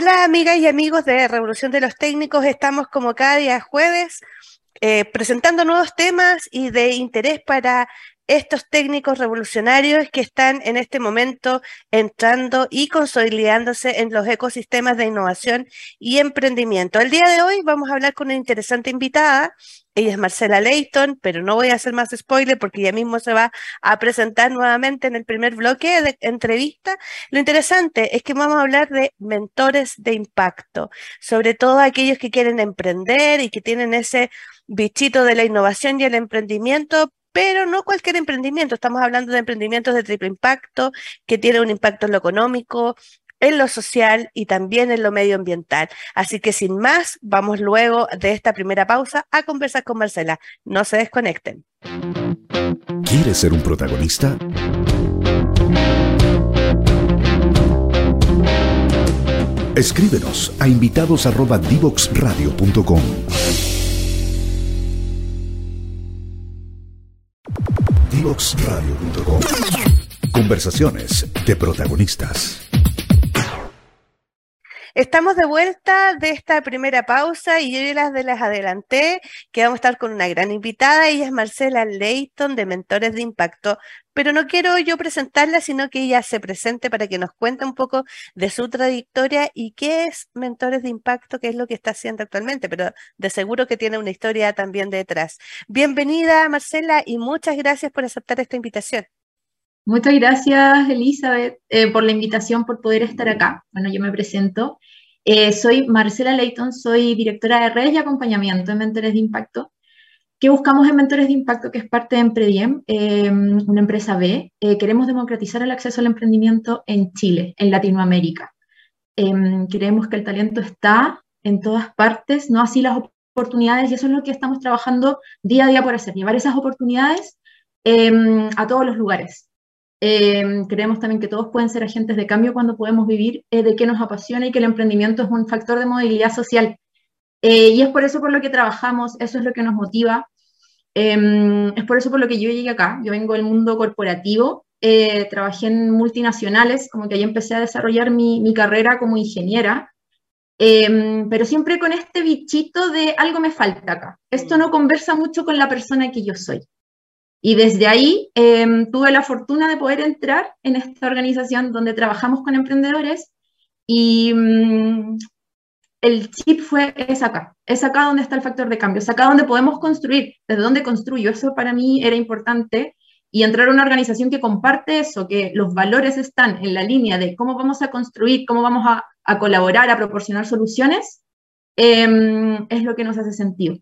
Hola amigas y amigos de Revolución de los Técnicos, estamos como cada día jueves eh, presentando nuevos temas y de interés para estos técnicos revolucionarios que están en este momento entrando y consolidándose en los ecosistemas de innovación y emprendimiento. El día de hoy vamos a hablar con una interesante invitada. Ella es Marcela Leighton, pero no voy a hacer más spoiler porque ella mismo se va a presentar nuevamente en el primer bloque de entrevista. Lo interesante es que vamos a hablar de mentores de impacto, sobre todo aquellos que quieren emprender y que tienen ese bichito de la innovación y el emprendimiento, pero no cualquier emprendimiento. Estamos hablando de emprendimientos de triple impacto, que tienen un impacto en lo económico, en lo social y también en lo medioambiental. Así que sin más, vamos luego de esta primera pausa a conversar con Marcela. No se desconecten. ¿Quieres ser un protagonista? Escríbenos a invitados@divoxradio.com. Divoxradio.com. Conversaciones de protagonistas. Estamos de vuelta de esta primera pausa y yo ya las de las adelanté, que vamos a estar con una gran invitada, ella es Marcela Leighton de Mentores de Impacto, pero no quiero yo presentarla, sino que ella se presente para que nos cuente un poco de su trayectoria y qué es Mentores de Impacto, qué es lo que está haciendo actualmente, pero de seguro que tiene una historia también detrás. Bienvenida Marcela y muchas gracias por aceptar esta invitación. Muchas gracias, Elizabeth, eh, por la invitación, por poder estar acá. Bueno, yo me presento. Eh, soy Marcela Leighton, soy directora de redes y acompañamiento en Mentores de Impacto. ¿Qué buscamos en Mentores de Impacto, que es parte de Emprediem, eh, una empresa B? queremos democratizar el acceso al emprendimiento en Chile, en Latinoamérica. creemos que el talento está en todas partes, no así las oportunidades, y eso es lo que estamos trabajando día a día por hacer, llevar esas oportunidades a todos los lugares. Eh, creemos también que todos pueden ser agentes de cambio cuando podemos vivir eh, de qué nos apasiona y que el emprendimiento es un factor de movilidad social. Eh, y es por eso por lo que trabajamos, eso es lo que nos motiva. Em, es por eso por lo que yo llegué acá. Yo vengo del mundo corporativo, trabajé en multinacionales, como que ahí empecé a desarrollar mi, mi carrera como ingeniera, em, pero siempre con este bichito de algo me falta acá. Esto no conversa mucho con la persona que yo soy. Y desde ahí em, tuve la fortuna de poder entrar en esta organización donde trabajamos con emprendedores y mm, el chip fue, es acá, es acá donde está el factor de cambio, es acá donde podemos construir, desde donde construyo, eso para mí era importante y entrar a una organización que comparte eso, que los valores están en la línea de cómo vamos a construir, cómo vamos a, a colaborar, a proporcionar soluciones, em, es lo que nos hace sentido.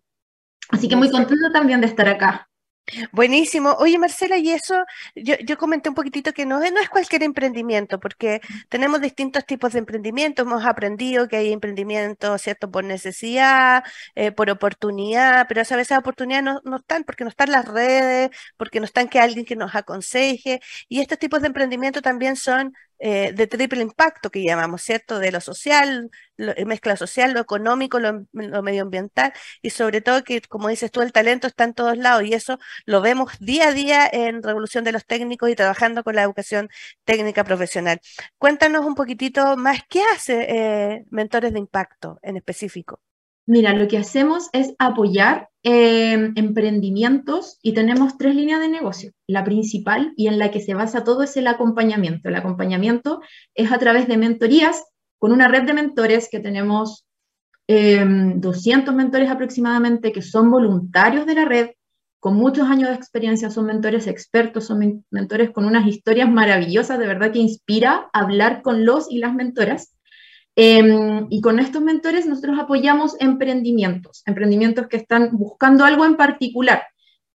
Así que muy contento también de estar acá. Buenísimo. Oye, Marcela, y eso, yo, yo comenté un poquitito que no, no es cualquier emprendimiento, porque tenemos distintos tipos de emprendimiento. Hemos aprendido que hay emprendimientos, ¿cierto?, por necesidad, eh, por oportunidad, pero a veces oportunidades no, no, están porque no están las redes, porque no están que alguien que nos aconseje. Y estos tipos de emprendimiento también son eh, de triple impacto que llamamos, ¿cierto? De lo social, eh, mezcla social, lo económico, lo, medioambiental y sobre todo que, como dices tú, el talento está en todos lados y eso lo vemos día a día en Revolución de los Técnicos y trabajando con la educación técnica profesional. Cuéntanos un poquitito más, ¿qué hace eh, Mentores de Impacto en específico? Mira, lo que hacemos es apoyar eh, emprendimientos y tenemos tres líneas de negocio. La principal y en la que se basa todo es el acompañamiento. El acompañamiento es a través de mentorías con una red de mentores que tenemos 200 em, mentores aproximadamente que son voluntarios de la red, con muchos años de experiencia, son mentores expertos, son mentores con unas historias maravillosas, de verdad que inspira hablar con los y las mentoras. Em, y con estos mentores nosotros apoyamos emprendimientos, emprendimientos que están buscando algo en particular.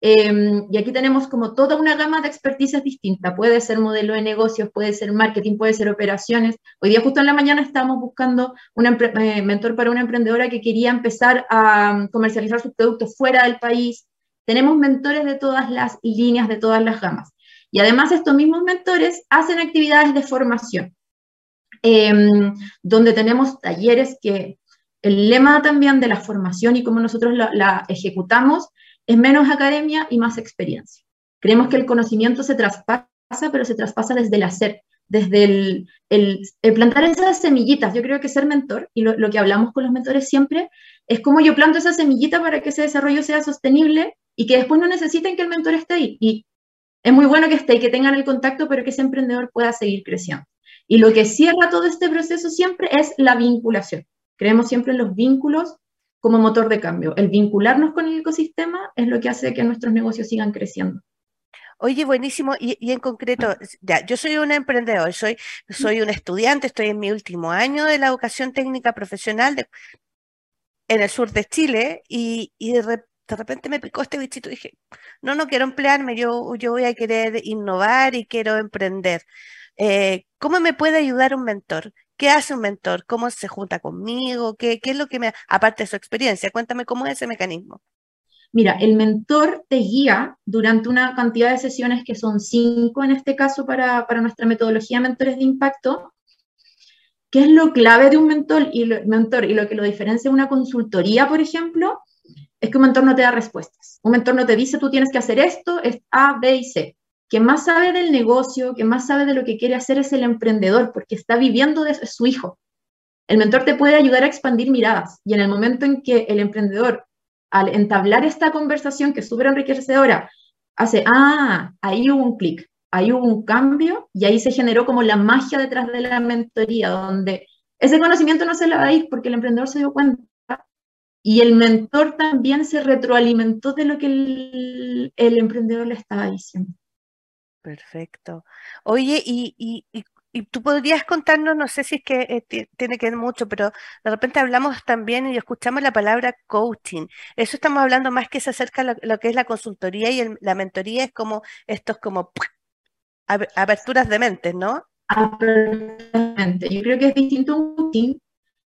Em, y aquí tenemos como toda una gama de experticias distintas. Puede ser modelo de negocios, puede ser marketing, puede ser operaciones. Hoy día justo en la mañana estábamos buscando un eh, mentor para una emprendedora que quería empezar a um, comercializar sus productos fuera del país. Tenemos mentores de todas las líneas, de todas las gamas. Y además estos mismos mentores hacen actividades de formación. Em, donde tenemos talleres que el lema también de la formación y cómo nosotros la, ejecutamos es menos academia y más experiencia. Creemos que el conocimiento se traspasa, pero se traspasa desde el hacer, desde el, plantar esas semillitas. Yo creo que ser mentor, y lo, lo, que hablamos con los mentores siempre, es como yo planto esa semillita para que ese desarrollo sea sostenible y que después no necesiten que el mentor esté ahí. Y es muy bueno que esté y que tengan el contacto, pero que ese emprendedor pueda seguir creciendo. Y lo que cierra todo este proceso siempre es la vinculación. Creemos siempre en los vínculos como motor de cambio. El vincularnos con el ecosistema es lo que hace que nuestros negocios sigan creciendo. Oye, buenísimo. Y, en concreto, yo soy una emprendedor, soy, soy un estudiante, estoy en mi último año de la educación técnica profesional en el sur de Chile y, de, repente me picó este bichito y dije, no, no quiero emplearme, yo, yo voy a querer innovar y quiero emprender. Eh, ¿Cómo me puede ayudar un mentor? ¿Qué hace un mentor? ¿Cómo se junta conmigo? ¿Qué, ¿Qué, es lo que me, aparte de su experiencia? Cuéntame cómo es ese mecanismo. Mira, el mentor te guía durante una cantidad de sesiones que son cinco en este caso para, para nuestra metodología Mentores de Impacto. ¿Qué es lo clave de un mentor y, lo, mentor y lo que lo diferencia de una consultoría, por ejemplo? Es que un mentor no te da respuestas. Un mentor no te dice tú tienes que hacer esto, es A, B y C. Quien más sabe del negocio, quien más sabe de lo que quiere hacer es el emprendedor, porque está viviendo de su hijo. El mentor te puede ayudar a expandir miradas y en el momento en que el emprendedor, al entablar esta conversación que es súper enriquecedora, hace, ah, ahí hubo un clic, ahí hubo un cambio y ahí se generó como la magia detrás de la mentoría, donde ese conocimiento no se le va a ir porque el emprendedor se dio cuenta y el mentor también se retroalimentó de lo que el emprendedor le estaba diciendo. Perfecto. Oye, y, y, y, tú podrías contarnos, no sé si es que eh, tiene que ver mucho, pero de repente hablamos también y escuchamos la palabra coaching. Eso estamos hablando más que se acerca a lo, que es la consultoría y la mentoría es como estos como aperturas de mente, ¿no? Yo creo que es distinto un coaching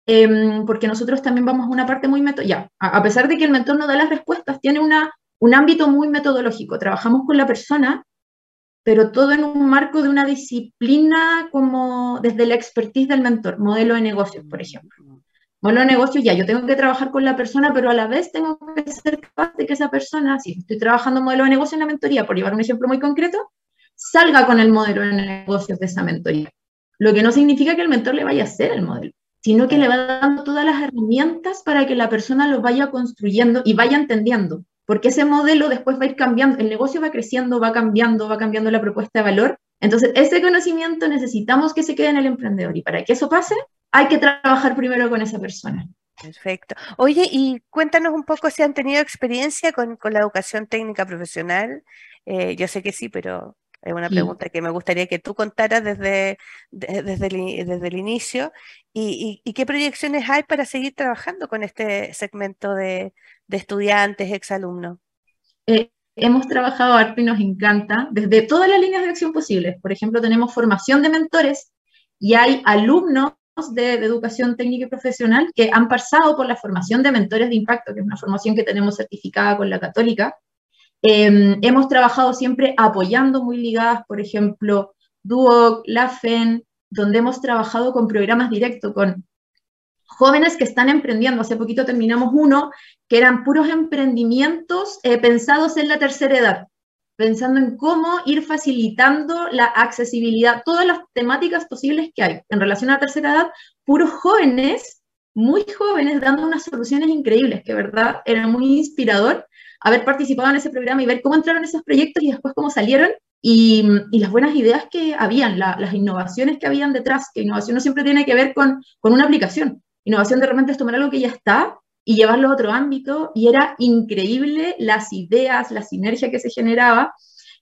em, porque nosotros también vamos a una parte muy ya, a, a pesar de que el mentor no da las respuestas, tiene una, un ámbito muy metodológico. Trabajamos con la persona pero todo en un marco de una disciplina como desde la expertise del mentor, modelo de negocios, por ejemplo. Modelo de negocios, ya, yo tengo que trabajar con la persona, pero a la vez tengo que ser capaz de que esa persona, si estoy trabajando modelo de negocio en la mentoría, por llevar un ejemplo muy concreto, salga con el modelo de negocios de esa mentoría. Lo que no significa que el mentor le vaya a hacer el modelo, sino que le va dando todas las herramientas para que la persona lo vaya construyendo y vaya entendiendo porque ese modelo después va a ir cambiando, el negocio va creciendo, va cambiando, va cambiando la propuesta de valor. Entonces, ese conocimiento necesitamos que se quede en el emprendedor y para que eso pase, hay que trabajar primero con esa persona. Perfecto. Oye, y cuéntanos un poco si han tenido experiencia con, la educación técnica profesional. Eh, yo sé que sí, pero es una pregunta que me gustaría que tú contaras desde, desde, el, desde el inicio. Y, y, qué proyecciones hay para seguir trabajando con este segmento de, de estudiantes, exalumnos? Eh, hemos trabajado harto y nos encanta desde todas las líneas de acción posibles. Por ejemplo, tenemos formación de mentores y hay alumnos de, educación técnica y profesional que han pasado por la formación de mentores de impacto, que es una formación que tenemos certificada con la católica. Em, hemos trabajado siempre apoyando muy ligadas, por ejemplo, Duoc, LAFEN, donde hemos trabajado con programas directos, con jóvenes que están emprendiendo. Hace poquito terminamos uno que eran puros emprendimientos eh, pensados en la tercera edad, pensando en cómo ir facilitando la accesibilidad, todas las temáticas posibles que hay en relación a la tercera edad, puros jóvenes, muy jóvenes, dando unas soluciones increíbles, que verdad era muy inspirador haber participado en ese programa y ver cómo entraron esos proyectos y después cómo salieron y, las buenas ideas que habían, las innovaciones que habían detrás, que innovación no siempre tiene que ver con, con una aplicación, Innovación de repente es tomar algo que ya está y llevarlo a otro ámbito y era increíble las ideas, la sinergia que se generaba.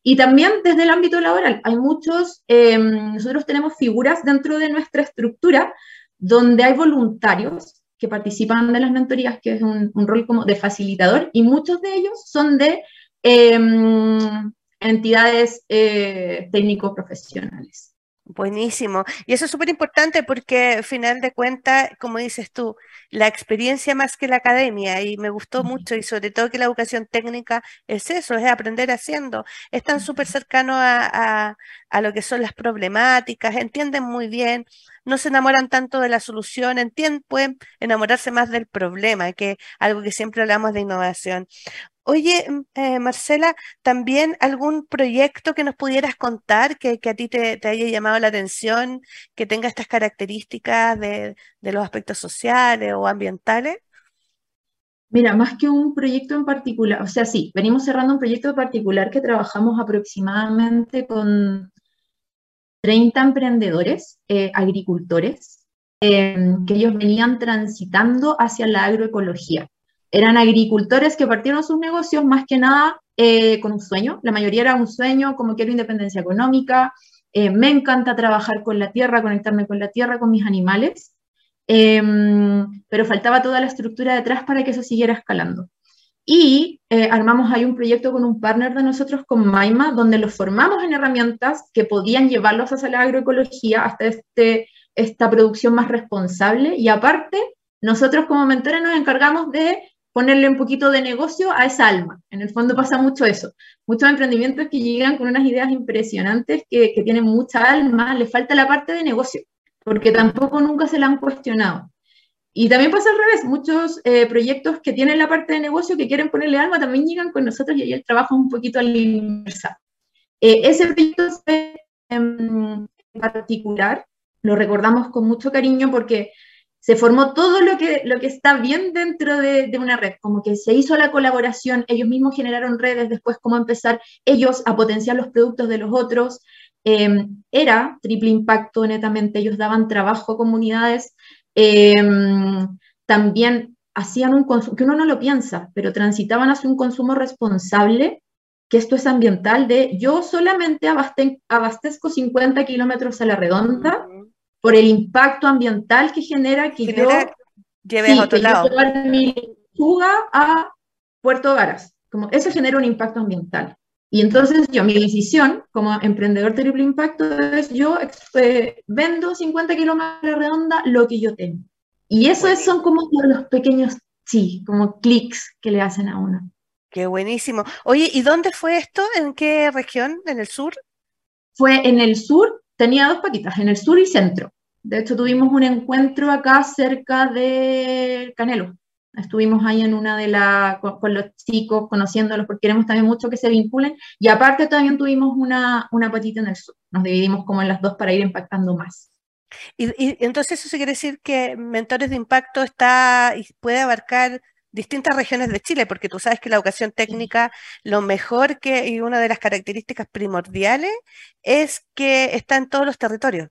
Y también desde el ámbito laboral, hay muchos, em, nosotros tenemos figuras dentro de nuestra estructura donde hay voluntarios que participan de las mentorías, que es un, rol como de facilitador, y muchos de ellos son de em, entidades eh, técnicos profesionales. Buenísimo. Y eso es súper importante porque al final de cuentas, como dices tú, la experiencia más que la academia, y me gustó mucho, y sobre todo que la educación técnica es eso, es aprender haciendo. Están súper cercanos a, a, lo que son las problemáticas, entienden muy bien no se enamoran tanto de la solución, entienden, pueden enamorarse más del problema, que algo que siempre hablamos de innovación. Oye, eh, Marcela, ¿también algún proyecto que nos pudieras contar que, a ti te, haya llamado la atención, que tenga estas características de, de los aspectos sociales o ambientales? Mira, más que un proyecto en particular, o sea, sí, venimos cerrando un proyecto particular que trabajamos aproximadamente con 30 emprendedores, eh, agricultores, em, que ellos venían transitando hacia la agroecología. Eran agricultores que partieron sus negocios más que nada eh, con un sueño. La mayoría era un sueño, como quiero independencia económica, eh, me encanta trabajar con la tierra, conectarme con la tierra, con mis animales, em, pero faltaba toda la estructura detrás para que eso siguiera escalando. Y eh, armamos ahí un proyecto con un partner de nosotros, con Maima, donde los formamos en herramientas que podían llevarlos hacia la agroecología, hasta este, esta producción más responsable. Y aparte, nosotros como mentores nos encargamos de ponerle un poquito de negocio a esa alma. En el fondo pasa mucho eso. Muchos emprendimientos que llegan con unas ideas impresionantes, que, que tienen mucha alma, le falta la parte de negocio, porque tampoco nunca se la han cuestionado. Y también pasa al revés, muchos eh, proyectos que tienen la parte de negocio que quieren ponerle alma también llegan con nosotros y ahí el trabajo es un poquito al inversa. Eh, ese proyecto en particular lo recordamos con mucho cariño porque se formó todo lo que, lo que está bien dentro de, de, una red, como que se hizo la colaboración, ellos mismos generaron redes, después cómo empezar ellos a potenciar los productos de los otros. Eh, era triple impacto netamente, ellos daban trabajo a comunidades Em, también hacían un consumo, que uno no lo piensa, pero transitaban hacia un consumo responsable, que esto es ambiental, de yo solamente abastezco 50 kilómetros a la redonda por el impacto ambiental que genera que yo lleve a otro lado. mi fuga a Puerto Varas. Como eso genera un impacto ambiental. Y entonces yo, mi decisión como emprendedor triple impacto es yo eh, vendo 50 kilómetros de redonda lo que yo tengo. Y eso son como los pequeños, sí, como clics que le hacen a uno. Qué buenísimo. Oye, ¿y dónde fue esto? ¿En qué región? ¿En el sur? Fue en el sur, tenía dos patitas, en el sur y centro. De hecho, tuvimos un encuentro acá cerca de Canelo, Estuvimos ahí en una de las, con, los chicos, conociéndolos, porque queremos también mucho que se vinculen. Y aparte también tuvimos una, una patita en el sur. Nos dividimos como en las dos para ir impactando más. Y, y entonces eso quiere decir que Mentores de Impacto está y puede abarcar distintas regiones de Chile, porque tú sabes que la educación técnica, lo mejor que, y una de las características primordiales es que está en todos los territorios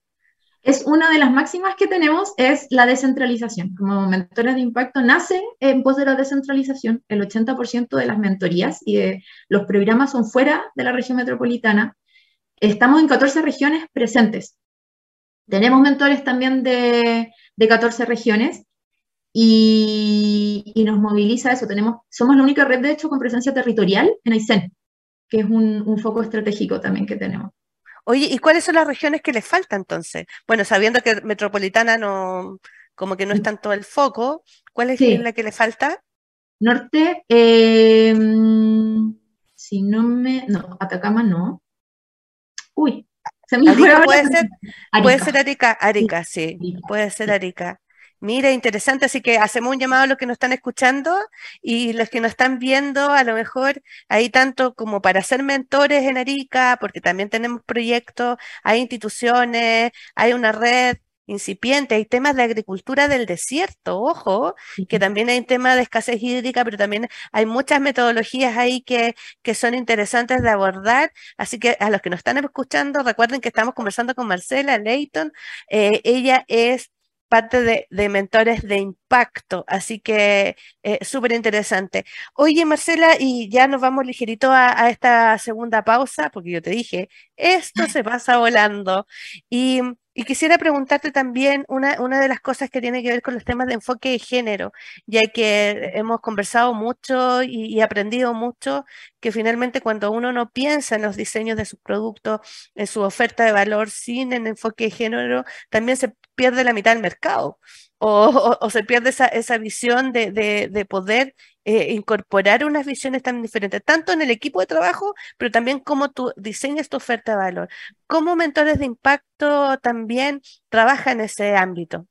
es una de las máximas que tenemos, es la descentralización. Como mentores de impacto nace en pos de la descentralización. El 80% de las mentorías y de los programas son fuera de la región metropolitana. Estamos en 14 regiones presentes. Tenemos mentores también de, de 14 regiones y, nos moviliza eso. Tenemos, somos la única red, de hecho, con presencia territorial en Aysén, que es un foco estratégico también que tenemos. Oye, ¿y cuáles son las regiones que les falta entonces? Bueno, sabiendo que Metropolitana no, como que no es tanto el foco, ¿cuál es la que le falta? Norte, em, si no me, no, Atacama no. Uy, se me Arica puede ser, puede ser Arica, Arica, sí, puede ser Arica. Mira, interesante, así que hacemos un llamado a los que nos están escuchando y los que nos están viendo, a lo mejor hay tanto como para ser mentores en Arica, porque también tenemos proyectos, hay instituciones, hay una red incipiente, hay temas de agricultura del desierto, ojo, que también hay temas de escasez hídrica, pero también hay muchas metodologías ahí que, que son interesantes de abordar. Así que a los que nos están escuchando, recuerden que estamos conversando con Marcela Leighton. Eh, ella es parte de, mentores de impacto, así que eh, súper interesante. Oye, Marcela, y ya nos vamos ligerito a, esta segunda pausa, porque yo te dije, esto se pasa volando. Y y quisiera preguntarte también una, una de las cosas que tiene que ver con los temas de enfoque de género, ya que hemos conversado mucho y, aprendido mucho que finalmente cuando uno no piensa en los diseños de sus productos, en su oferta de valor sin el enfoque de género, también se pierde la mitad del mercado. O, se pierde esa, esa visión de, de, poder eh, incorporar unas visiones tan diferentes, tanto en el equipo de trabajo, pero también cómo tú diseñas tu oferta de valor. ¿Cómo mentores de impacto también trabajan en ese ámbito?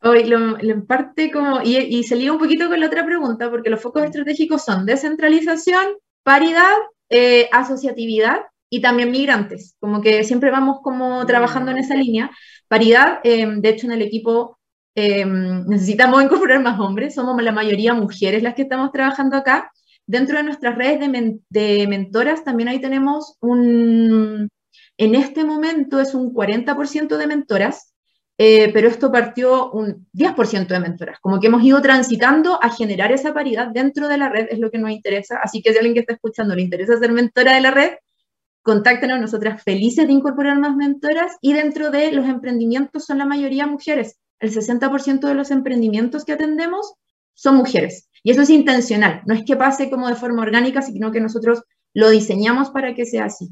Hoy lo, en parte como, y, y se liga un poquito con la otra pregunta, porque los focos estratégicos son descentralización, paridad, eh, asociatividad y también migrantes, como que siempre vamos como trabajando en esa línea. Paridad, eh, de hecho en el equipo Em, necesitamos incorporar más hombres, somos la mayoría mujeres las que estamos trabajando acá. Dentro de nuestras redes de, mentoras también ahí tenemos un, en este momento es un 40% de mentoras, eh, pero esto partió un 10% de mentoras, como que hemos ido transitando a generar esa paridad dentro de la red, es lo que nos interesa, así que si alguien que está escuchando le interesa ser mentora de la red, contáctenos, nosotras felices de incorporar más mentoras y dentro de los emprendimientos son la mayoría mujeres el 60% de los emprendimientos que atendemos son mujeres. Y eso es intencional, no es que pase como de forma orgánica, sino que nosotros lo diseñamos para que sea así.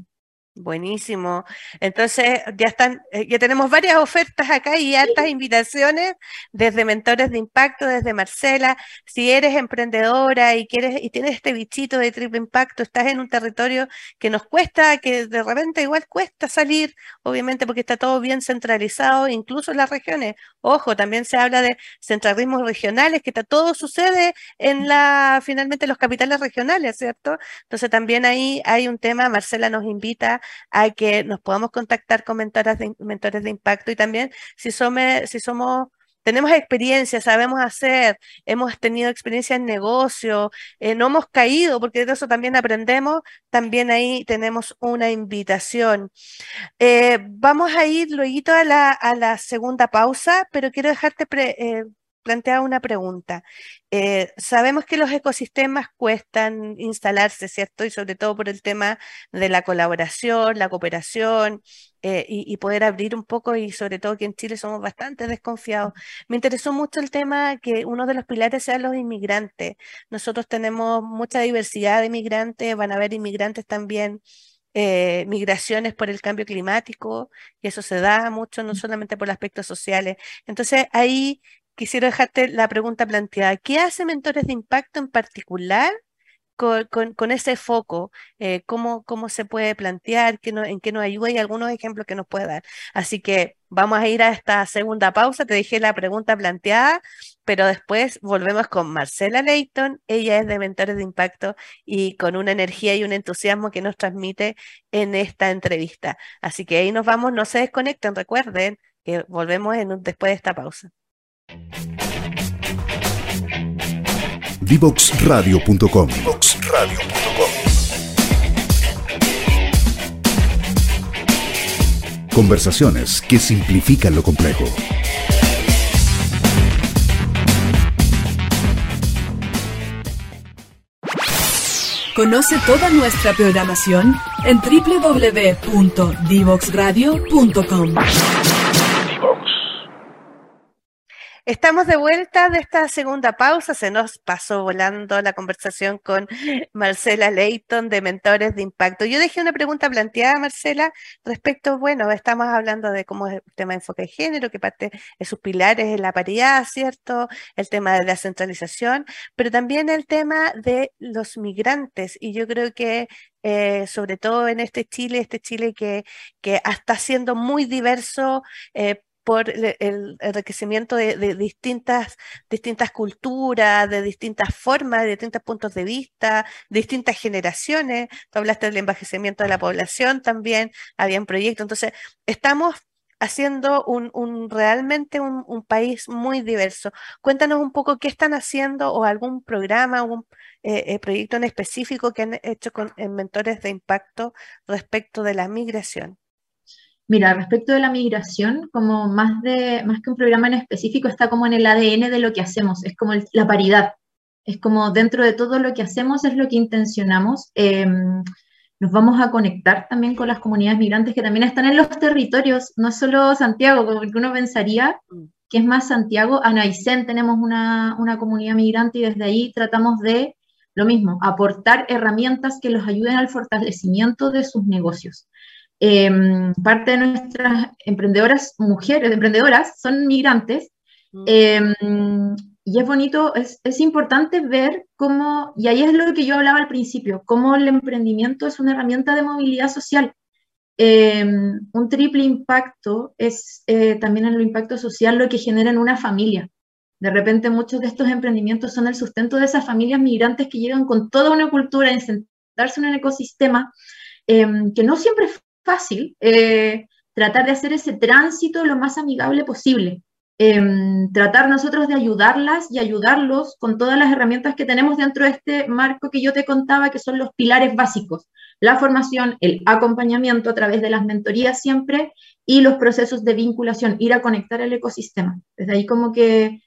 Buenísimo. Entonces, ya están, eh, ya tenemos varias ofertas acá y altas invitaciones desde Mentores de Impacto, desde Marcela. Si eres emprendedora y quieres y tienes este bichito de triple impacto, estás en un territorio que nos cuesta, que de repente igual cuesta salir, obviamente porque está todo bien centralizado, incluso en las regiones. Ojo, también se habla de centralismos regionales, que está, todo sucede en la, finalmente los capitales regionales, ¿cierto? Entonces también ahí hay un tema, Marcela nos invita a que nos podamos contactar con mentores de, impacto y también si, somos, si somos tenemos experiencia, sabemos hacer, hemos tenido experiencia en negocio, eh, no hemos caído, porque de eso también aprendemos, también ahí tenemos una invitación. Eh, vamos a ir luego a la, a la segunda pausa, pero quiero dejarte eh, plantea una pregunta. Eh, sabemos que los ecosistemas cuestan instalarse, ¿cierto? Y sobre todo por el tema de la colaboración, la cooperación eh, y, poder abrir un poco y sobre todo que en Chile somos bastante desconfiados. Me interesó mucho el tema que uno de los pilares sean los inmigrantes. Nosotros tenemos mucha diversidad de inmigrantes, van a haber inmigrantes también. Eh, migraciones por el cambio climático, y eso se da mucho, no solamente por aspectos sociales. Entonces, ahí quisiera dejarte la pregunta planteada. ¿Qué hace Mentores de Impacto en particular con, ese foco? Eh, ¿cómo, ¿cómo, se puede plantear? ¿Qué ¿En qué nos ayuda? Y algunos ejemplos que nos puede dar. Así que vamos a ir a esta segunda pausa. Te dejé la pregunta planteada, pero después volvemos con Marcela Leighton. Ella es de Mentores de Impacto y con una energía y un entusiasmo que nos transmite en esta entrevista. Así que ahí nos vamos, no se desconecten, recuerden que volvemos después de esta pausa. Divoxradio.com Conversaciones que simplifican lo complejo. Conoce toda nuestra programación en www.divoxradio.com. Estamos de vuelta de esta segunda pausa. Se nos pasó volando la conversación con Marcela Leighton de Mentores de Impacto. Yo dejé una pregunta planteada, Marcela, respecto, bueno, estamos hablando de cómo es el tema de enfoque de género, que parte de sus pilares es la paridad, ¿cierto? El tema de la centralización, pero también el tema de los migrantes. Y yo creo que eh, sobre todo en este Chile, este Chile que, que está siendo muy diverso, eh, por el enriquecimiento de, distintas, distintas culturas, de distintas formas, de distintos puntos de vista, distintas generaciones. Tú hablaste del envejecimiento de la población también, había un proyecto. Entonces, estamos haciendo un, realmente un, país muy diverso. Cuéntanos un poco qué están haciendo o algún programa, algún eh, eh, proyecto en específico que han hecho con mentores de impacto respecto de la migración. Mira, respecto de la migración, como más, de, más que un programa en específico, está como en el ADN de lo que hacemos, es como la paridad, es como dentro de todo lo que hacemos es lo que intencionamos. Em, nos vamos a conectar también con las comunidades migrantes que también están en los territorios, no solo Santiago, como que uno pensaría que es más Santiago, en Aysén tenemos una, una comunidad migrante y desde ahí tratamos de lo mismo, aportar herramientas que los ayuden al fortalecimiento de sus negocios. Em, parte de nuestras emprendedoras, mujeres emprendedoras, son migrantes. Em, y es bonito, es, es, importante ver cómo, y ahí es lo que yo hablaba al principio, cómo el emprendimiento es una herramienta de movilidad social. Em, un triple impacto es eh, también en el impacto social lo que genera en una familia. De repente muchos de estos emprendimientos son el sustento de esas familias migrantes que llegan con toda una cultura a insertarse en un ecosistema em, que no siempre es fácil eh, tratar de hacer ese tránsito lo más amigable posible. Em, tratar nosotros de ayudarlas y ayudarlos con todas las herramientas que tenemos dentro de este marco que yo te contaba, que son los pilares básicos, la formación, el acompañamiento a través de las mentorías siempre y los procesos de vinculación, ir a conectar el ecosistema. Desde ahí como que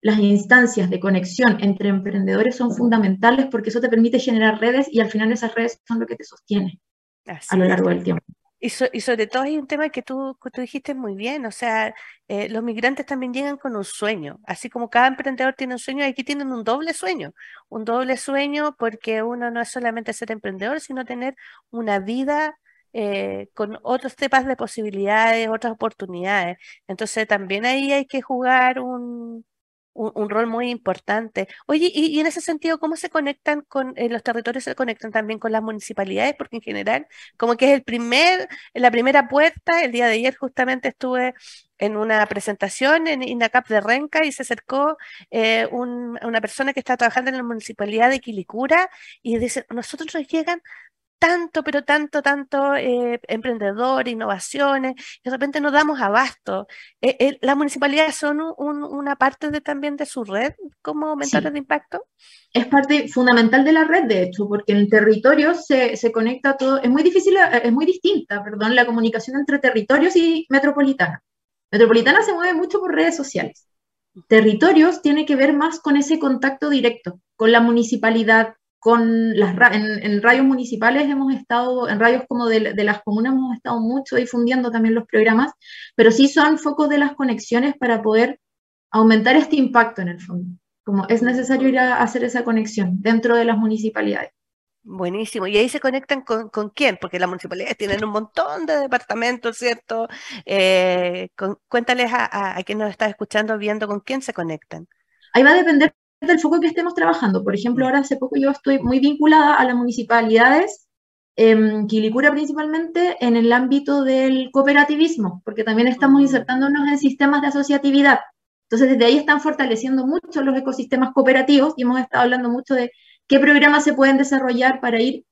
las instancias de conexión entre emprendedores son fundamentales porque eso te permite generar redes y al final esas redes son lo que te sostiene a lo largo del tiempo. Y, sobre todo hay un tema que tú, tú dijiste muy bien, o sea, eh, los migrantes también llegan con un sueño, así como cada emprendedor tiene un sueño, aquí tienen un doble sueño, un doble sueño porque uno no es solamente ser emprendedor, sino tener una vida eh, con otros temas de posibilidades, otras oportunidades. Entonces también ahí hay que jugar un, un, rol muy importante. Oye, y, en ese sentido, ¿cómo se conectan con eh, los territorios? ¿Se conectan también con las municipalidades? Porque en general, como que es el primer, la primera puerta, el día de ayer justamente estuve en una presentación en INACAP de Renca y se acercó eh, una persona que está trabajando en la municipalidad de Quilicura y dice, nosotros nos llegan tanto, pero tanto, tanto eh, emprendedor, innovaciones, y de repente no damos abasto. Eh, ¿Las municipalidades son una parte de, también de su red como mentores de impacto? Es parte fundamental de la red, de hecho, porque en el territorio se, se conecta todo, es muy difícil, eh, es muy distinta, perdón, la comunicación entre territorios y metropolitana. Metropolitana se mueve mucho por redes sociales. Territorios tiene que ver más con ese contacto directo, con la municipalidad, con las en, en, radios municipales hemos estado, en radios como de, de, las comunas hemos estado mucho difundiendo también los programas, pero sí son focos de las conexiones para poder aumentar este impacto en el fondo. Como es necesario ir a hacer esa conexión dentro de las municipalidades. Buenísimo. ¿Y ahí se conectan con, con quién? Porque las municipalidades tienen un montón de departamentos, ¿cierto? Eh, cuéntales a, a quien nos está escuchando, viendo con quién se conectan. Ahí va a depender del foco que estemos trabajando. Por ejemplo, ahora hace poco yo estoy muy vinculada a las municipalidades, en Quilicura principalmente, en el ámbito del cooperativismo, porque también estamos insertándonos en sistemas de asociatividad. Entonces, desde ahí están fortaleciendo mucho los ecosistemas cooperativos y hemos estado hablando mucho de qué programas se pueden desarrollar para ir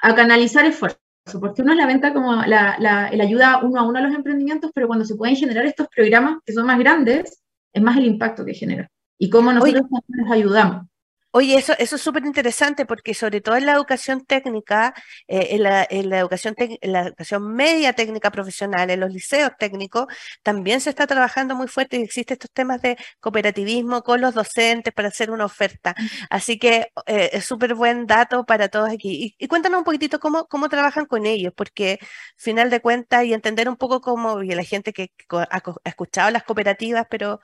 a canalizar esfuerzos, porque uno es la venta como la, la, el ayuda uno a uno a los emprendimientos, pero cuando se pueden generar estos programas que son más grandes, es más el impacto que genera y cómo nosotros nos ayudamos. Oye, eso, eso es súper interesante porque sobre todo en la educación técnica, eh, en, la, en, la, educación en la educación media técnica profesional, en los liceos técnicos, también se está trabajando muy fuerte y existen estos temas de cooperativismo con los docentes para hacer una oferta. Así que eh, es súper buen dato para todos aquí. Y, cuéntanos un poquitito cómo, cómo trabajan con ellos, porque final de cuentas y entender un poco cómo, y la gente que ha, escuchado las cooperativas, pero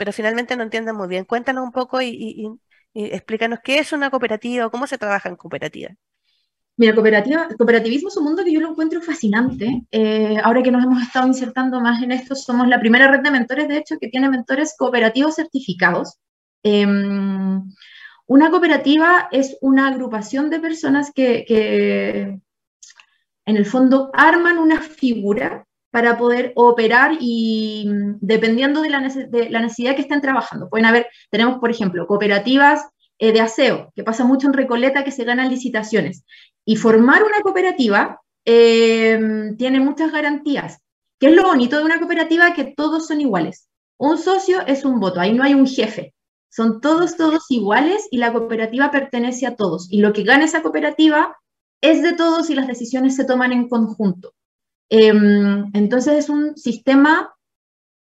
pero finalmente no entienden muy bien. Cuéntanos un poco y, explícanos qué es una cooperativa o cómo se trabaja en cooperativa. Mira, cooperativa, cooperativismo es un mundo que yo lo encuentro fascinante. Eh, ahora que nos hemos estado insertando más en esto, somos la primera red de mentores, de hecho, que tiene mentores cooperativos certificados. Em, una cooperativa es una agrupación de personas que, que, en el fondo, arman una figura para poder operar y mm, dependiendo de la, necesidad que estén trabajando. Pueden haber, tenemos por ejemplo, cooperativas eh, de aseo, que pasa mucho en Recoleta que se ganan licitaciones. Y formar una cooperativa em, tiene muchas garantías. ¿Qué es lo bonito de una cooperativa? Que todos son iguales. Un socio es un voto, ahí no hay un jefe. Son todos, todos iguales y la cooperativa pertenece a todos. Y lo que gana esa cooperativa es de todos y las decisiones se toman en conjunto. Em, entonces es un sistema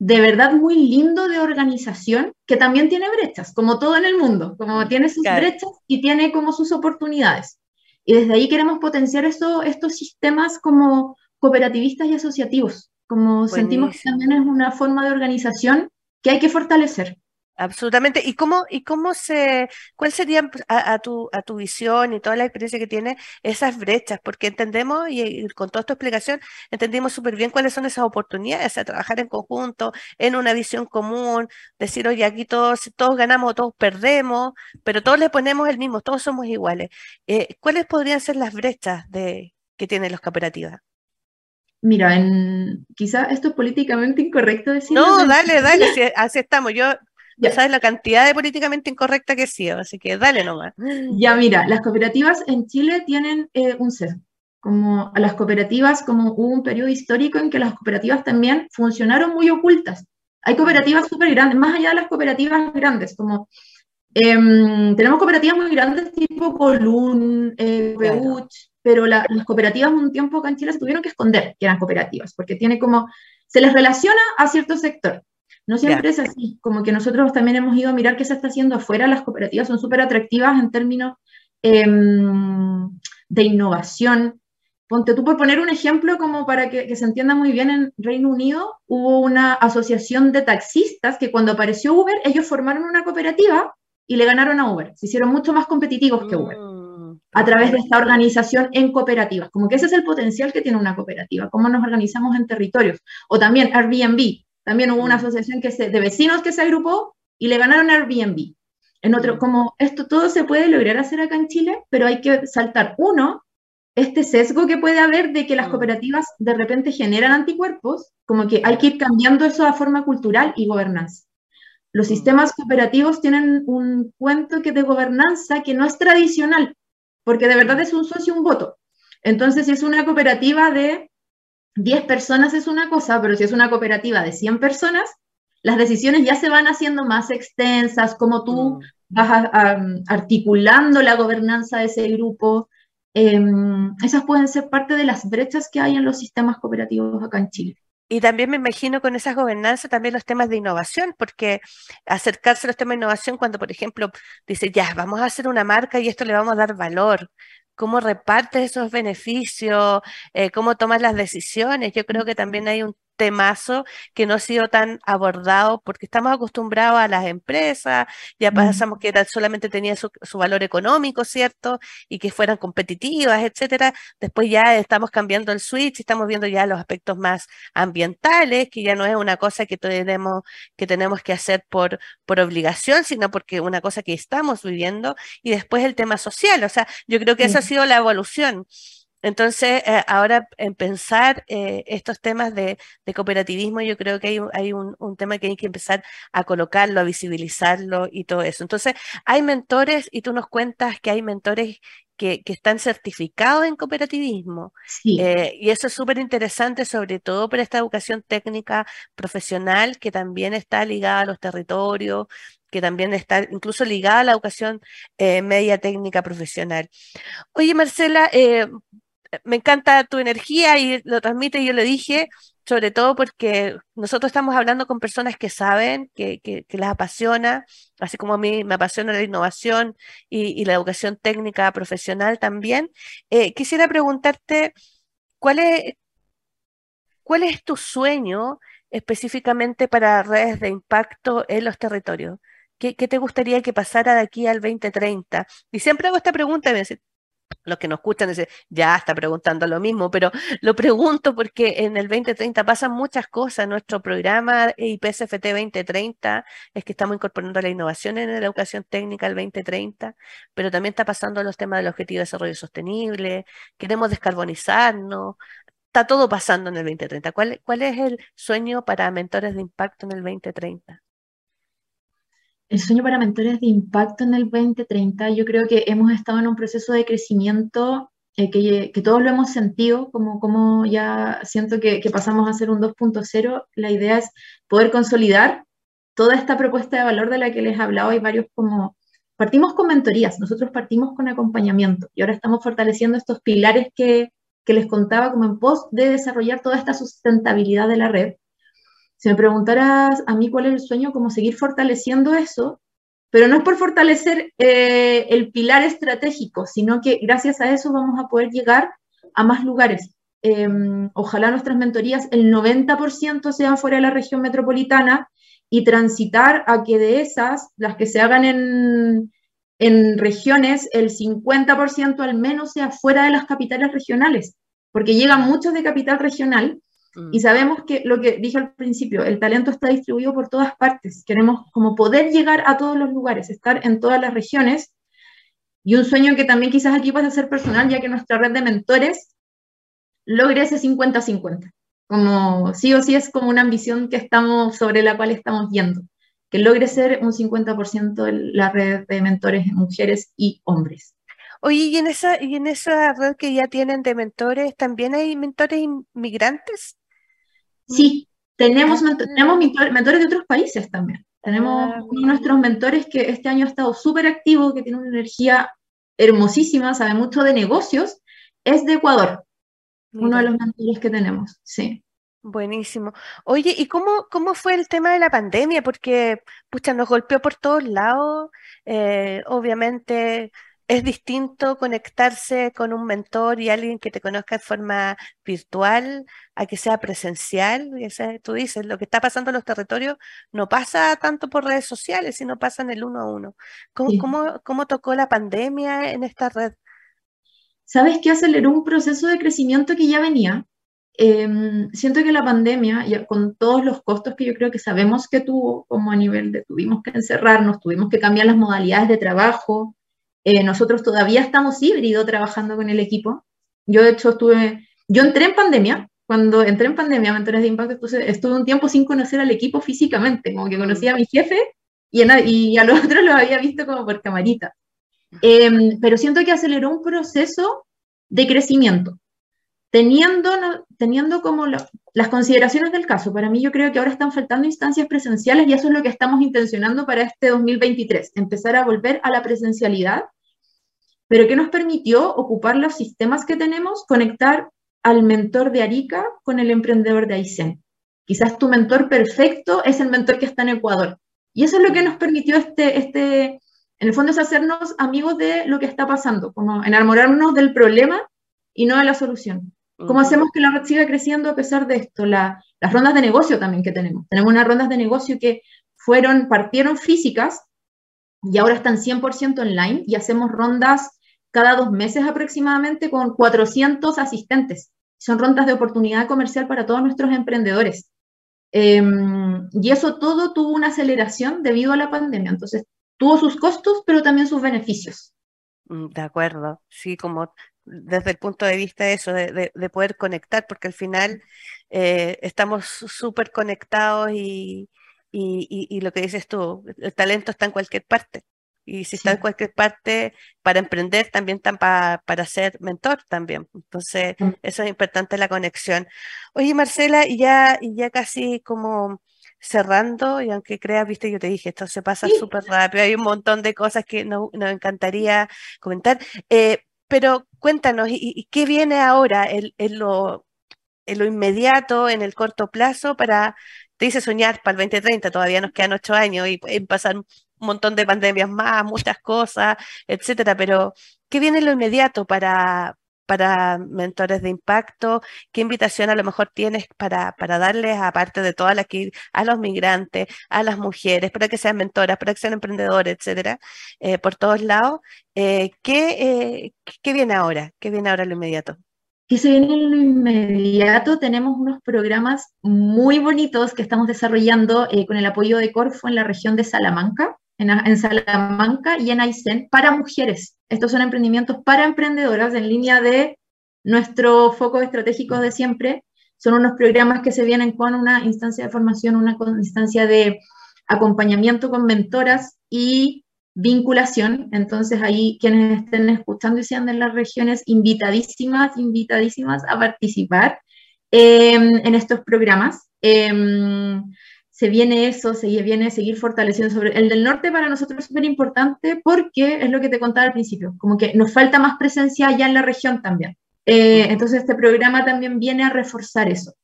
de verdad muy lindo de organización que también tiene brechas, como todo en el mundo, como tiene sus brechas y tiene como sus oportunidades. Y desde ahí queremos potenciar esto, estos sistemas como cooperativistas y asociativos, como sentimos que también es una forma de organización que hay que fortalecer. Absolutamente. ¿Y cómo, y cómo se, cuál sería pues, a, tu, a tu visión y toda la experiencia que tiene esas brechas? Porque entendemos, y, con toda tu explicación, entendimos súper bien cuáles son esas oportunidades, a trabajar en conjunto, en una visión común, decir, oye, aquí todos, todos ganamos, todos perdemos, pero todos le ponemos el mismo, todos somos iguales. Eh, ¿cuáles podrían ser las brechas de, que tienen los cooperativas? Mira, en, quizá esto es políticamente incorrecto decir. No, dale, dale, así estamos. Yo ya sabes la cantidad de políticamente incorrecta que he sido, así que dale nomás. Ya mira, las cooperativas en Chile tienen eh, un sesgo. Como a las cooperativas, como hubo un periodo histórico en que las cooperativas también funcionaron muy ocultas. Hay cooperativas súper grandes, más allá de las cooperativas grandes, como em, tenemos cooperativas muy grandes tipo Colún, eh, pero las cooperativas un tiempo acá en Chile se tuvieron que esconder que eran cooperativas, porque tiene como, se les relaciona a cierto sector. No siempre es así, como que nosotros también hemos ido a mirar qué se está haciendo afuera, las cooperativas son súper atractivas en términos em, de innovación. Ponte tú por poner un ejemplo como para que, se entienda muy bien, en Reino Unido hubo una asociación de taxistas que cuando apareció Uber, ellos formaron una cooperativa y le ganaron a Uber, se hicieron mucho más competitivos que Uber mm, a través de esta organización en cooperativas. Como que ese es el potencial que tiene una cooperativa, cómo nos organizamos en territorios. O también Airbnb. También hubo una mm. asociación que se, de vecinos que se agrupó y le ganaron Airbnb. En otro, mm. como esto todo se puede lograr hacer acá en Chile, pero hay que saltar, uno, este sesgo que puede haber de que las mm. cooperativas de repente generan anticuerpos, como que hay que ir cambiando eso a forma cultural y gobernanza. Los sistemas cooperativos tienen un cuento que de gobernanza que no es tradicional, porque de verdad es un socio, un voto. Entonces, si es una cooperativa de 10 personas es una cosa, pero si es una cooperativa de 100 personas, las decisiones ya se van haciendo más extensas, como tú mm. vas articulando la gobernanza de ese grupo. Em, esas pueden ser parte de las brechas que hay en los sistemas cooperativos acá en Chile. Y también me imagino con esas gobernanzas también los temas de innovación, porque acercarse a los temas de innovación cuando, por ejemplo, dice, ya, vamos a hacer una marca y esto le vamos a dar valor, cómo repartes esos beneficios, eh, cómo tomas las decisiones. Yo creo que también hay un temazo que no ha sido tan abordado porque estamos acostumbrados a las empresas, ya pasamos que solamente tenía su, valor económico, ¿cierto? Y que fueran competitivas, etcétera. Después ya estamos cambiando el switch, estamos viendo ya los aspectos más ambientales, que ya no es una cosa que tenemos que, tenemos que hacer por, por obligación, sino porque una cosa que estamos viviendo. Y después el tema social, o sea, yo creo que esa ha sido la evolución. Entonces, eh, ahora en pensar eh, estos temas de, cooperativismo, yo creo que hay, un, tema que hay que empezar a colocarlo, a visibilizarlo y todo eso. Entonces, hay mentores y tú nos cuentas que hay mentores que, están certificados en cooperativismo. Eh, y eso es súper interesante, sobre todo para esta educación técnica profesional que también está ligada a los territorios, que también está incluso ligada a la educación media técnica profesional. Oye, Marcela, me encanta tu energía y lo transmite, yo lo dije, sobre todo porque nosotros estamos hablando con personas que saben, que, que, las apasiona, así como a mí me apasiona la innovación y, la educación técnica profesional también. Eh, quisiera preguntarte, ¿cuál es, ¿cuál es tu sueño específicamente para redes de impacto en los territorios? ¿Qué, ¿Qué, te gustaría que pasara de aquí al 2030? Y siempre hago esta pregunta me dicen, los que nos escuchan dicen, ya está preguntando lo mismo, pero lo pregunto porque en el 2030 pasan muchas cosas. Nuestro programa IPSFT 2030 es que estamos incorporando la innovación en la educación técnica al 2030, pero también está pasando los temas del objetivo de desarrollo sostenible, queremos descarbonizarnos, está todo pasando en el 2030. ¿Cuál, cuál es el sueño para mentores de impacto en el 2030? El sueño para mentores de impacto en el 2030, yo creo que hemos estado en un proceso de crecimiento eh, que, todos lo hemos sentido, como, como ya siento que, pasamos a ser un 2.0. La idea es poder consolidar toda esta propuesta de valor de la que les he hablado. Hay varios como, partimos con mentorías, nosotros partimos con acompañamiento y ahora estamos fortaleciendo estos pilares que, que les contaba como en pos de desarrollar toda esta sustentabilidad de la red. Si me preguntaras a mí cuál es el sueño, como seguir fortaleciendo eso, pero no es por fortalecer eh, el pilar estratégico, sino que gracias a eso vamos a poder llegar a más lugares. Em, ojalá nuestras mentorías, el 90% sean fuera de la región metropolitana y transitar a que de esas, las que se hagan en, en regiones, el 50% al menos sea fuera de las capitales regionales, porque llegan muchos de capital regional mm. y sabemos que lo que dije al principio, el talento está distribuido por todas partes. Queremos como poder llegar a todos los lugares, estar en todas las regiones. Y un sueño que también quizás aquí pasa a ser personal, ya que nuestra red de mentores logre ese 50-50. Como sí o sí es como una ambición que estamos, sobre la cual estamos yendo que logre ser un 50% la red de mentores mujeres y hombres. Oye, ¿y en, esa, ¿y en esa red que ya tienen de mentores, también hay mentores inmigrantes? Sí, tenemos, ah. tenemos mentores de otros países también. Tenemos ah, uno de nuestros mentores que este año ha estado súper activo, que tiene una energía hermosísima, sabe mucho de negocios, es de Ecuador. Uno de los mentores que tenemos, sí. Buenísimo. Oye, ¿y cómo, cómo fue el tema de la pandemia? Porque, pucha, nos golpeó por todos lados. Eh, obviamente es distinto conectarse con un mentor y alguien que te conozca de forma virtual a que sea presencial. Y tú dices, lo que está pasando en los territorios no pasa tanto por redes sociales, sino pasa en el uno a uno. ¿Cómo, cómo, cómo tocó la pandemia en esta red? ¿Sabes qué aceleró un proceso de crecimiento que ya venía? Em, siento que la pandemia, ya con todos los costos que yo creo que sabemos que tuvo, como a nivel de tuvimos que encerrarnos, tuvimos que cambiar las modalidades de trabajo, eh, nosotros todavía estamos híbrido trabajando con el equipo. Yo, de hecho, estuve, yo entré en pandemia, cuando entré en pandemia, Mentores de Impacto, estuve un tiempo sin conocer al equipo físicamente, como que conocía a mi jefe y a, y a los otros los había visto como por camarita. Em, pero siento que aceleró un proceso de crecimiento teniendo, teniendo como las consideraciones del caso, para mí yo creo que ahora están faltando instancias presenciales y eso es lo que estamos intencionando para este 2023, empezar a volver a la presencialidad, pero que nos permitió ocupar los sistemas que tenemos, conectar al mentor de Arica con el emprendedor de Aysén. Quizás tu mentor perfecto es el mentor que está en Ecuador. Y eso es lo que nos permitió este, este, en el fondo es hacernos amigos de lo que está pasando, como enamorarnos del problema y no de la solución. ¿Cómo hacemos que la red siga creciendo a pesar de esto? las rondas de negocio también que tenemos. Tenemos unas rondas de negocio que fueron, partieron físicas y ahora están 100% online y hacemos rondas cada dos meses aproximadamente con 400 asistentes. Son rondas de oportunidad comercial para todos nuestros emprendedores. Em, y eso todo tuvo una aceleración debido a la pandemia. Entonces, tuvo sus costos, pero también sus beneficios. Mm, de acuerdo, sí, como desde el punto de vista de eso, de, poder conectar, porque al final eh, estamos súper conectados y, lo que dices tú, el talento está en cualquier parte. Y si está en cualquier parte, para emprender también están para ser mentor también. Entonces, eso es importante la conexión. Oye, Marcela, y ya, y ya casi como cerrando, y aunque creas, viste, yo te dije, esto se pasa súper rápido, hay un montón de cosas que nos, encantaría comentar. Eh, pero cuéntanos, ¿y, qué viene ahora en, lo, en, lo, inmediato, en el corto plazo para, te dice soñar para el 2030, todavía nos quedan ocho años y pueden pasar un montón de pandemias más, muchas cosas, etcétera, pero ¿qué viene en lo inmediato para, para mentores de impacto? ¿Qué invitación a lo mejor tienes para, para darles, aparte de todas las que a los migrantes, a las mujeres, para que sean mentoras, para que sean emprendedores, etcétera, eh, por todos lados? Eh, ¿qué, eh, ¿Qué viene ahora? ¿Qué viene ahora en lo inmediato? ¿Qué se viene en lo inmediato? Tenemos unos programas muy bonitos que estamos desarrollando con el apoyo de Corfo en la región de Salamanca en, Salamanca y en Aysén para mujeres. Estos son emprendimientos para emprendedoras en línea de nuestro foco estratégico de siempre. Son unos programas que se vienen con una instancia de formación, una instancia de acompañamiento con mentoras y vinculación. Entonces ahí quienes estén escuchando y sean en las regiones, invitadísimas, invitadísimas a participar em, en estos programas. Em, se viene eso, se viene seguir fortaleciendo sobre el del norte para nosotros es súper importante porque es lo que te contaba al principio, como que nos falta más presencia allá en la región también. Eh, entonces este programa también viene a reforzar eso,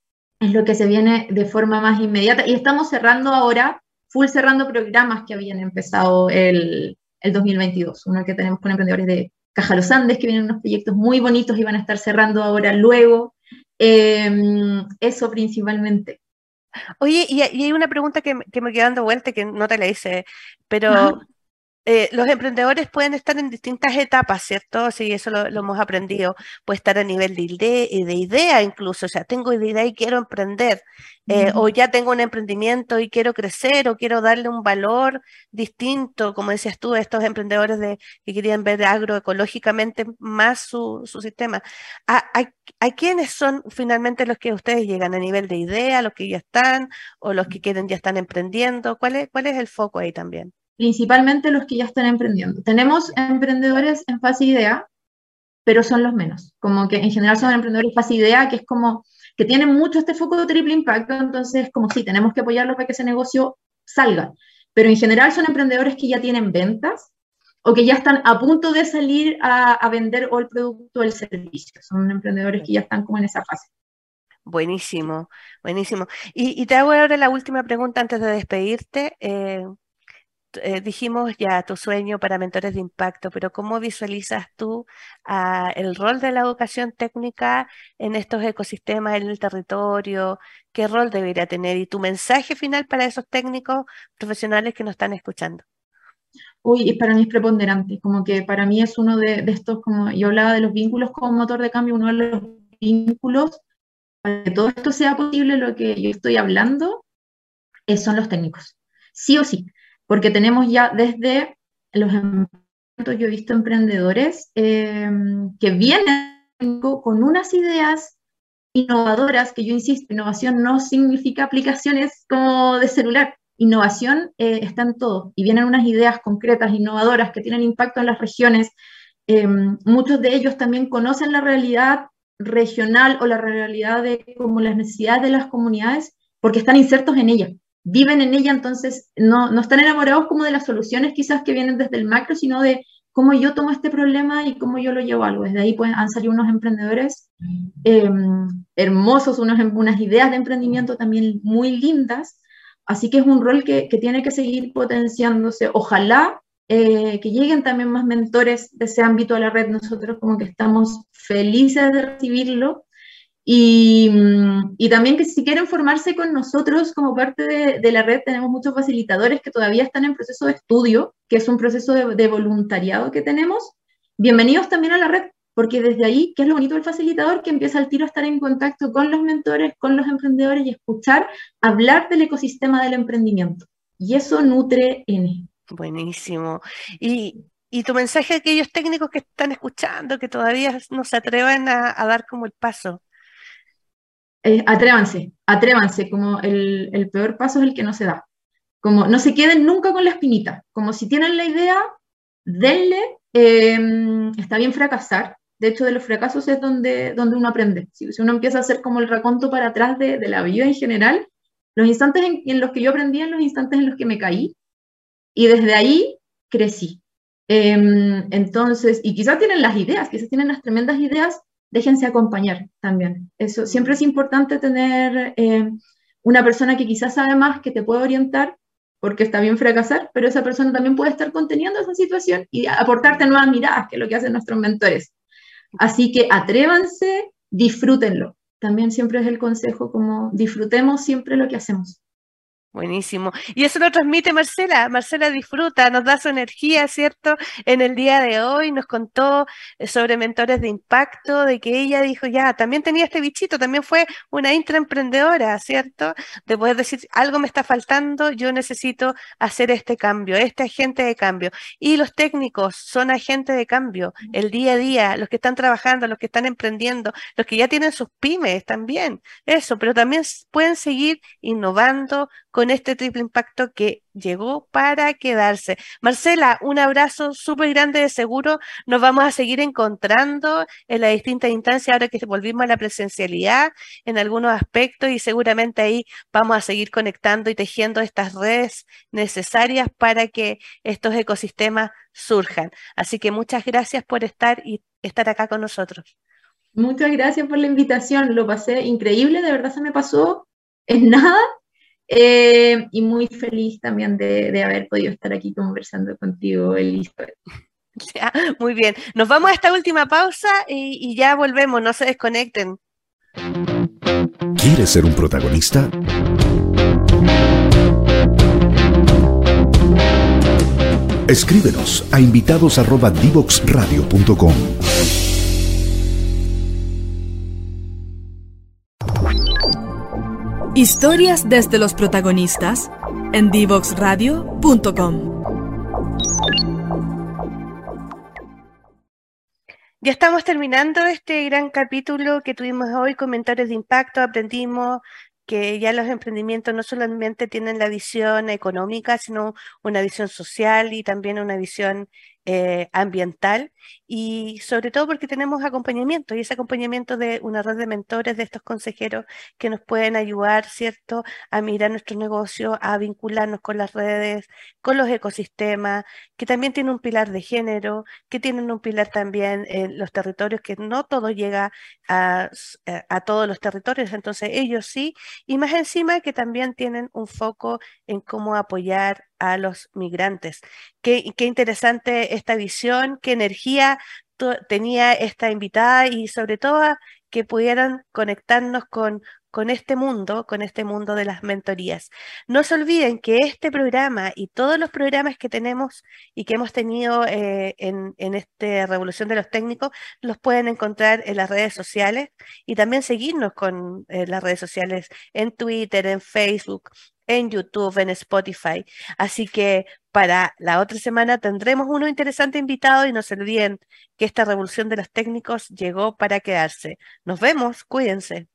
es lo que se viene de forma más inmediata y estamos cerrando ahora, full cerrando programas que habían empezado el, el 2022, uno que tenemos con emprendedores de Caja Los Andes, que vienen unos proyectos muy bonitos y van a estar cerrando ahora luego, eh, eso principalmente. Oye, y, hay una pregunta que, que, me quedó dando vuelta que no te la hice, pero eh, los emprendedores pueden estar en distintas etapas, ¿cierto? Sí, eso lo, hemos aprendido. Puede estar a nivel de, idea, de idea incluso, o sea, tengo idea y quiero emprender, eh, o ya tengo un emprendimiento y quiero crecer, o quiero darle un valor distinto, como decías tú, estos emprendedores de, que querían ver agroecológicamente más su, su sistema. ¿A, a, quiénes son finalmente los que ustedes llegan a nivel de idea, los que ya están, o los que quieren ya están emprendiendo? ¿Cuál es, cuál es el foco ahí también? Principalmente los que ya están emprendiendo. Tenemos emprendedores en fase idea, pero son los menos. Como que en general son emprendedores en fase idea, que es como que tienen mucho este foco de triple impacto, entonces como sí, tenemos que apoyarlo para que ese negocio salga. Pero en general son emprendedores que ya tienen ventas o que ya están a punto de salir a, vender o el producto o el servicio. Son emprendedores que ya están como en esa fase. Buenísimo, buenísimo. Y, te hago ahora la última pregunta antes de despedirte. Eh, eh, dijimos ya tu sueño para mentores de impacto, pero ¿cómo visualizas tú ah, el rol de la educación técnica en estos ecosistemas, en el territorio? ¿Qué rol debería tener? Y tu mensaje final para esos técnicos profesionales que nos están escuchando. Uy, y para mí es preponderante, como que para mí es uno de, estos, como yo hablaba de los vínculos como motor de cambio, uno de los vínculos para que todo esto sea posible, lo que yo estoy hablando, eh, son los técnicos. Sí o sí porque tenemos ya desde los yo he visto emprendedores em, que vienen con unas ideas innovadoras, que yo insisto, innovación no significa aplicaciones como de celular, innovación eh, está en todo, y vienen unas ideas concretas, innovadoras, que tienen impacto en las regiones. Em, muchos de ellos también conocen la realidad regional o la realidad de como las necesidades de las comunidades porque están insertos en ella viven en ella, entonces no, no están enamorados como de las soluciones quizás que vienen desde el macro, sino de cómo yo tomo este problema y cómo yo lo llevo a algo. Desde ahí pues, han salido unos emprendedores em, hermosos, unos, unas ideas de emprendimiento también muy lindas. Así que es un rol que, que tiene que seguir potenciándose. Ojalá eh, que lleguen también más mentores de ese ámbito a la red. Nosotros como que estamos felices de recibirlo Mm, y, también que si quieren formarse con nosotros como parte de, la red, tenemos muchos facilitadores que todavía están en proceso de estudio, que es un proceso de, voluntariado que tenemos. Bienvenidos también a la red, porque desde ahí, ¿qué es lo bonito del facilitador? Que empieza al tiro a estar en contacto con los mentores, con los emprendedores y escuchar, hablar del ecosistema del emprendimiento. Y eso nutre en Buenísimo. Y, y tu mensaje a aquellos técnicos que están escuchando, que todavía no se atreven a dar como el paso. Eh, atrévanse, atrévanse, como el, peor paso es el que no se da. Como no se queden nunca con la espinita, como si tienen la idea, denle, em, está bien fracasar. De hecho, de los fracasos es donde, donde uno aprende. Si, uno empieza a hacer como el raconto para atrás de, de la vida en general, los instantes en, en, los que yo aprendí, en los instantes en los que me caí, y desde ahí crecí. Em, entonces, y quizás tienen las ideas, quizás tienen las tremendas ideas, déjense acompañar también. Eso siempre es importante tener eh, una persona que quizás sabe más, que te puede orientar, porque está bien fracasar, pero esa persona también puede estar conteniendo esa situación y aportarte nuevas miradas, que es lo que hacen nuestros mentores. Así que atrévanse, disfrútenlo. También siempre es el consejo como disfrutemos siempre lo que hacemos. Buenísimo. Y eso lo transmite Marcela. Marcela disfruta, nos da su energía, ¿cierto? En el día de hoy nos contó eh, sobre mentores de impacto, de que ella dijo, ya, también tenía este bichito, también fue una intraemprendedora, ¿cierto? De poder decir, algo me está faltando, yo necesito hacer este cambio, este agente de cambio. Y los técnicos son agentes de cambio, el día a día, los que están trabajando, los que están emprendiendo, los que ya tienen sus pymes también, eso, pero también pueden seguir innovando con este triple impacto que llegó para quedarse. Marcela, un abrazo súper grande de seguro. Nos vamos a seguir encontrando en las distintas instancias ahora que volvimos a la presencialidad en algunos aspectos y seguramente ahí vamos a seguir conectando y tejiendo estas redes necesarias para que estos ecosistemas surjan. Así que muchas gracias por estar y estar acá con nosotros. Muchas gracias por la invitación, lo pasé increíble, de verdad se me pasó en nada eh, y muy feliz también de, de, haber podido estar aquí conversando contigo, Elizabeth. Muy bien, nos vamos a esta última pausa y, y ya volvemos, no se desconecten. ¿Quieres ser un protagonista? Escríbenos a invitados.divoxradio.com. Historias desde los protagonistas en divoxradio.com. Ya estamos terminando este gran capítulo que tuvimos hoy, comentarios de impacto, aprendimos que ya los emprendimientos no solamente tienen la visión económica, sino una visión social y también una visión eh, ambiental y sobre todo porque tenemos acompañamiento y ese acompañamiento de una red de mentores, de estos consejeros que nos pueden ayudar, ¿cierto?, a mirar nuestro negocio, a vincularnos con las redes, con los ecosistemas, que también tienen un pilar de género, que tienen un pilar también en los territorios, que no todo llega a, eh, a todos los territorios, entonces ellos sí, y más encima que también tienen un foco en cómo apoyar a los migrantes. Qué, interesante esta visión, qué energía tenía esta invitada y sobre todo que pudieran conectarnos con, este mundo, con este mundo de las mentorías. No se olviden que este programa y todos los programas que tenemos y que hemos tenido eh, en, en esta Revolución de los Técnicos los pueden encontrar en las redes sociales y también seguirnos con eh, las redes sociales en Twitter, en Facebook, en YouTube, en Spotify. Así que para la otra semana tendremos uno interesante invitado y no se olviden que esta revolución de los técnicos llegó para quedarse. Nos vemos, cuídense.